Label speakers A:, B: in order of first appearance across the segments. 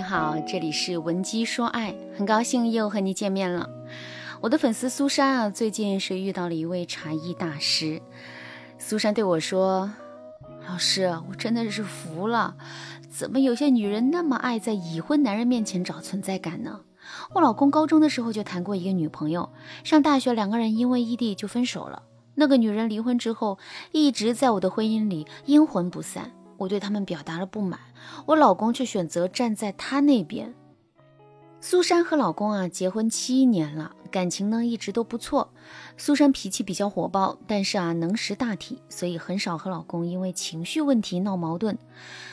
A: 你好，这里是文姬说爱，很高兴又和你见面了。我的粉丝苏珊啊，最近是遇到了一位茶艺大师。苏珊对我说：“老师，我真的是服了，怎么有些女人那么爱在已婚男人面前找存在感呢？我老公高中的时候就谈过一个女朋友，上大学两个人因为异地就分手了。那个女人离婚之后，一直在我的婚姻里阴魂不散。我对他们表达了不满，我老公却选择站在他那边。”苏珊和老公啊结婚七年了，感情呢一直都不错。苏珊脾气比较火爆，但是啊能识大体，所以很少和老公因为情绪问题闹矛盾。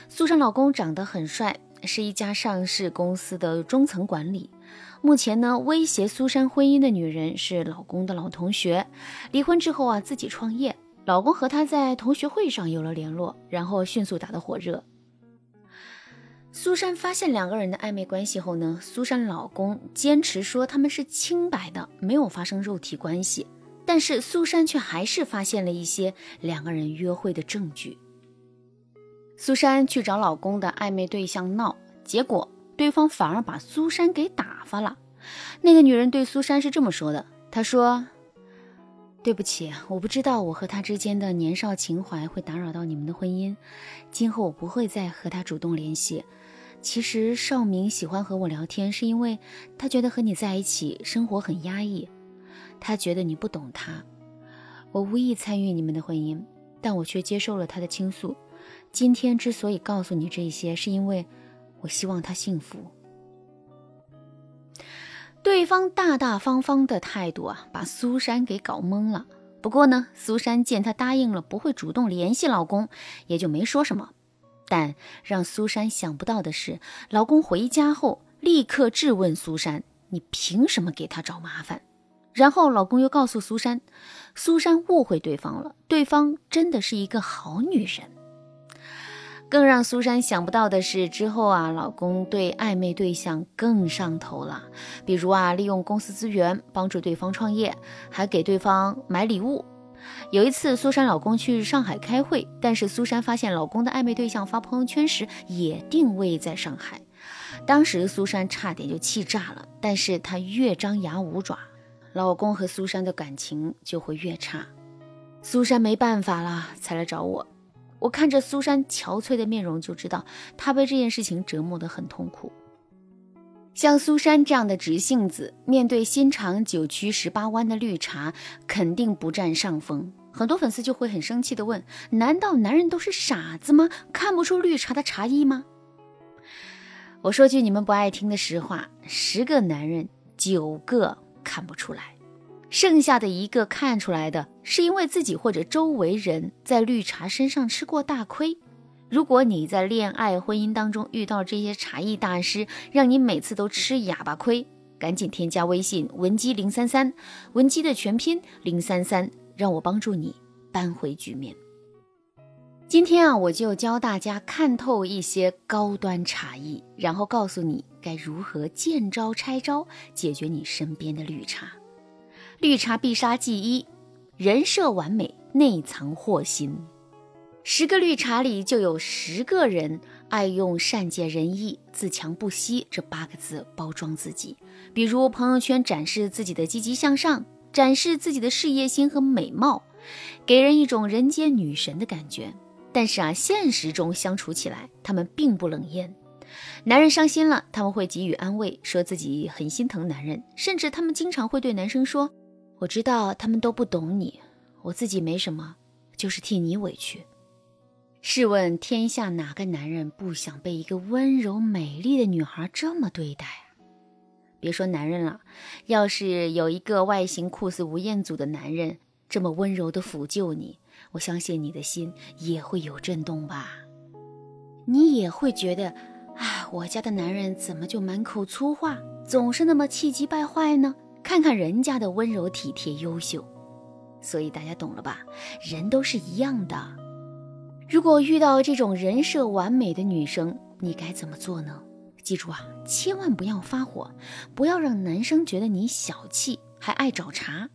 A: 苏珊老公长得很帅，是一家上市公司的中层管理。目前呢威胁苏珊婚姻的女人是老公的老同学，离婚之后啊自己创业，老公和她在同学会上有了联络，然后迅速打得火热。苏珊发现两个人的暧昧关系后呢，苏珊老公坚持说他们是清白的，没有发生肉体关系。但是苏珊却还是发现了一些两个人约会的证据。苏珊去找老公的暧昧对象闹，结果对方反而把苏珊给打发了。那个女人对苏珊是这么说的：“她说，对不起，我不知道我和他之间的年少情怀会打扰到你们的婚姻，今后我不会再和他主动联系。”其实少明喜欢和我聊天，是因为他觉得和你在一起生活很压抑，他觉得你不懂他。我无意参与你们的婚姻，但我却接受了他的倾诉。今天之所以告诉你这些，是因为我希望他幸福。对方大大方方的态度啊，把苏珊给搞懵了。不过呢，苏珊见他答应了不会主动联系老公，也就没说什么。但让苏珊想不到的是，老公回家后立刻质问苏珊：“你凭什么给他找麻烦？”然后老公又告诉苏珊，苏珊误会对方了，对方真的是一个好女人。更让苏珊想不到的是，之后啊，老公对暧昧对象更上头了，比如啊，利用公司资源帮助对方创业，还给对方买礼物。有一次，苏珊老公去上海开会，但是苏珊发现老公的暧昧对象发朋友圈时也定位在上海，当时苏珊差点就气炸了。但是她越张牙舞爪，老公和苏珊的感情就会越差。苏珊没办法了，才来找我。我看着苏珊憔悴的面容，就知道她被这件事情折磨得很痛苦。像苏珊这样的直性子，面对心肠九曲十八弯的绿茶，肯定不占上风。很多粉丝就会很生气的问：难道男人都是傻子吗？看不出绿茶的茶艺吗？我说句你们不爱听的实话：十个男人九个看不出来，剩下的一个看出来的，是因为自己或者周围人在绿茶身上吃过大亏。如果你在恋爱、婚姻当中遇到这些茶艺大师，让你每次都吃哑巴亏，赶紧添加微信文姬零三三，文姬的全拼零三三，让我帮助你扳回局面。今天啊，我就教大家看透一些高端茶艺，然后告诉你该如何见招拆招，解决你身边的绿茶。绿茶必杀技一：人设完美，内藏祸心。十个绿茶里就有十个人爱用善解人意、自强不息这八个字包装自己，比如朋友圈展示自己的积极向上，展示自己的事业心和美貌，给人一种人间女神的感觉。但是啊，现实中相处起来，他们并不冷艳。男人伤心了，他们会给予安慰，说自己很心疼男人，甚至他们经常会对男生说：“我知道他们都不懂你，我自己没什么，就是替你委屈。”试问天下哪个男人不想被一个温柔美丽的女孩这么对待啊？别说男人了，要是有一个外形酷似吴彦祖的男人这么温柔的抚救你，我相信你的心也会有震动吧？你也会觉得，哎，我家的男人怎么就满口粗话，总是那么气急败坏呢？看看人家的温柔体贴优秀，所以大家懂了吧？人都是一样的。如果遇到这种人设完美的女生，你该怎么做呢？记住啊，千万不要发火，不要让男生觉得你小气，还爱找茬。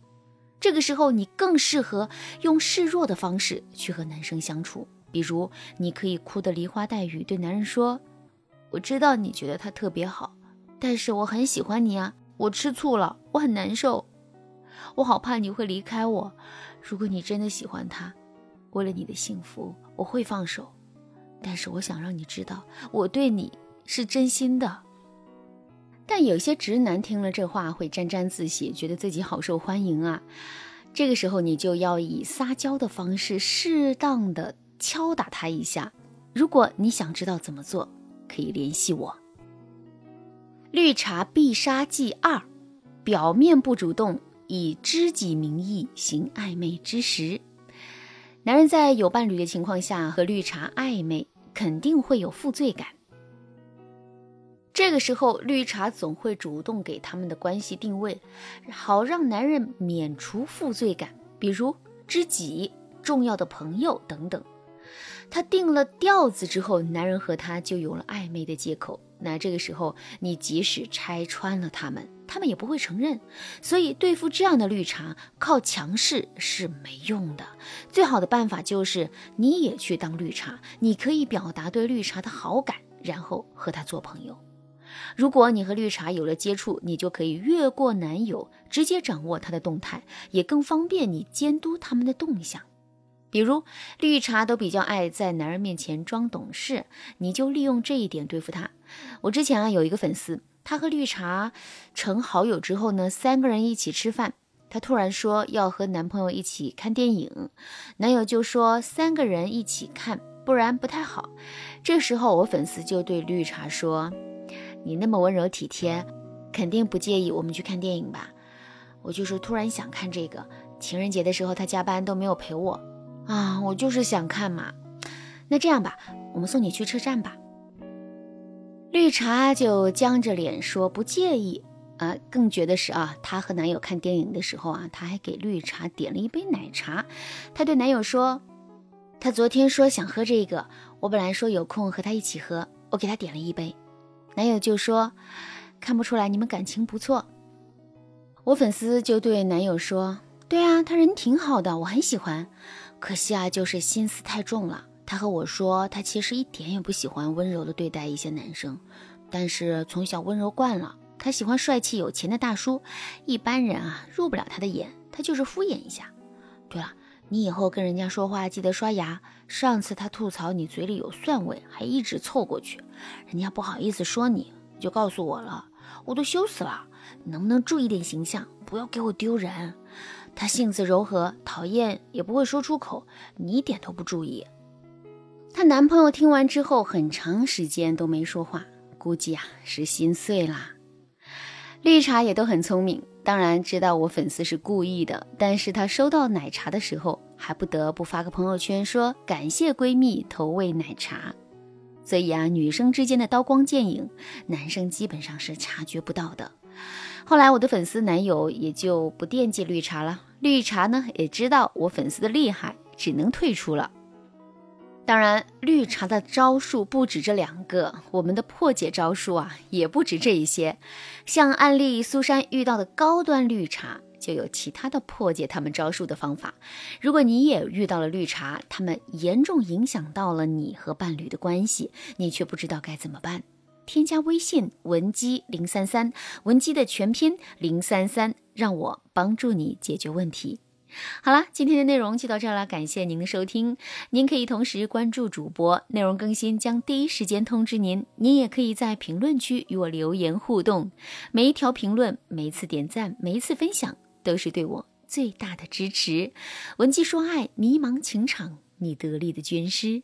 A: 这个时候，你更适合用示弱的方式去和男生相处。比如，你可以哭得梨花带雨，对男人说：“我知道你觉得他特别好，但是我很喜欢你啊！我吃醋了，我很难受，我好怕你会离开我。如果你真的喜欢他，为了你的幸福，我会放手。但是我想让你知道，我对你是真心的。但有些直男听了这话会沾沾自喜，觉得自己好受欢迎啊。这个时候你就要以撒娇的方式，适当的敲打他一下。如果你想知道怎么做，可以联系我。绿茶必杀技二：表面不主动，以知己名义行暧昧之时。男人在有伴侣的情况下和绿茶暧昧。肯定会有负罪感。这个时候，绿茶总会主动给他们的关系定位，好让男人免除负罪感，比如知己、重要的朋友等等。他定了调子之后，男人和他就有了暧昧的借口。那这个时候，你即使拆穿了他们，他们也不会承认。所以，对付这样的绿茶，靠强势是没用的。最好的办法就是你也去当绿茶，你可以表达对绿茶的好感，然后和他做朋友。如果你和绿茶有了接触，你就可以越过男友，直接掌握他的动态，也更方便你监督他们的动向。比如绿茶都比较爱在男人面前装懂事，你就利用这一点对付他。我之前啊有一个粉丝，他和绿茶成好友之后呢，三个人一起吃饭，他突然说要和男朋友一起看电影，男友就说三个人一起看，不然不太好。这时候我粉丝就对绿茶说：“你那么温柔体贴，肯定不介意我们去看电影吧？”我就是突然想看这个，情人节的时候他加班都没有陪我。啊，我就是想看嘛。那这样吧，我们送你去车站吧。绿茶就僵着脸说不介意。啊，更绝的是啊，她和男友看电影的时候啊，她还给绿茶点了一杯奶茶。她对男友说：“她昨天说想喝这个，我本来说有空和她一起喝，我给她点了一杯。”男友就说：“看不出来你们感情不错。”我粉丝就对男友说：“对啊，他人挺好的，我很喜欢。”可惜啊，就是心思太重了。他和我说，他其实一点也不喜欢温柔的对待一些男生，但是从小温柔惯了，他喜欢帅气有钱的大叔，一般人啊入不了他的眼，他就是敷衍一下。对了，你以后跟人家说话记得刷牙。上次他吐槽你嘴里有蒜味，还一直凑过去，人家不好意思说你，就告诉我了，我都羞死了。你能不能注意点形象，不要给我丢人？她性子柔和，讨厌也不会说出口，你一点都不注意。她男朋友听完之后，很长时间都没说话，估计啊是心碎啦。绿茶也都很聪明，当然知道我粉丝是故意的，但是她收到奶茶的时候，还不得不发个朋友圈说感谢闺蜜投喂奶茶。所以啊，女生之间的刀光剑影，男生基本上是察觉不到的。后来我的粉丝男友也就不惦记绿茶了，绿茶呢也知道我粉丝的厉害，只能退出了。当然，绿茶的招数不止这两个，我们的破解招数啊也不止这一些。像案例苏珊遇到的高端绿茶，就有其他的破解他们招数的方法。如果你也遇到了绿茶，他们严重影响到了你和伴侣的关系，你却不知道该怎么办。添加微信文姬零三三，文姬的全拼零三三，让我帮助你解决问题。好了，今天的内容就到这儿了，感谢您的收听。您可以同时关注主播，内容更新将第一时间通知您。您也可以在评论区与我留言互动，每一条评论、每一次点赞、每一次分享，都是对我最大的支持。文姬说爱，迷茫情场，你得力的军师。